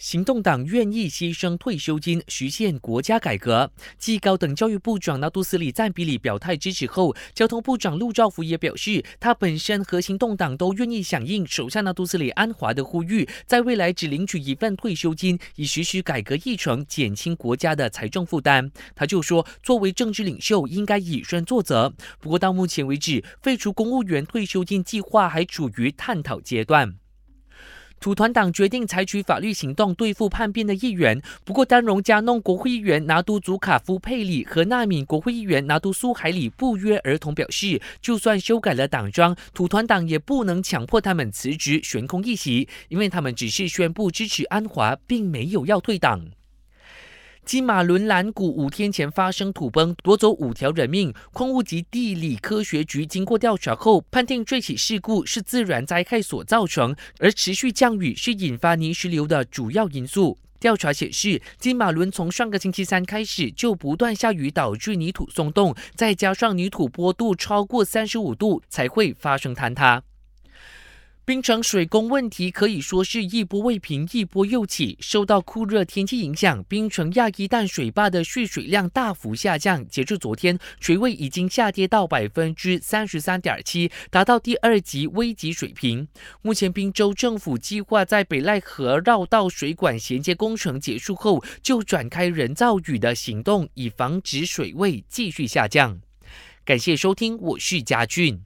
行动党愿意牺牲退休金实现国家改革。继高等教育部长纳杜斯里赞比里表态支持后，交通部长陆兆福也表示，他本身和行动党都愿意响应首相纳杜斯里安华的呼吁，在未来只领取一份退休金，以实施改革议程，减轻国家的财政负担。他就说，作为政治领袖，应该以身作则。不过到目前为止，废除公务员退休金计划还处于探讨阶段。土团党决定采取法律行动对付叛变的议员。不过，丹戎加弄国会议员拿督祖卡夫佩里和纳敏国会议员拿督苏海里不约而同表示，就算修改了党章，土团党也不能强迫他们辞职悬空一席，因为他们只是宣布支持安华，并没有要退党。金马伦兰谷五天前发生土崩，夺走五条人命。矿物及地理科学局经过调查后，判定这起事故是自然灾害所造成，而持续降雨是引发泥石流的主要因素。调查显示，金马伦从上个星期三开始就不断下雨，导致泥土松动，再加上泥土坡度超过三十五度，才会发生坍塌。冰城水工问题可以说是一波未平，一波又起。受到酷热天气影响，冰城亚一淡水坝的蓄水量大幅下降。截至昨天，水位已经下跌到百分之三十三点七，达到第二级危急水平。目前，滨州政府计划在北赖河绕道水管衔接工程结束后，就展开人造雨的行动，以防止水位继续下降。感谢收听，我是嘉俊。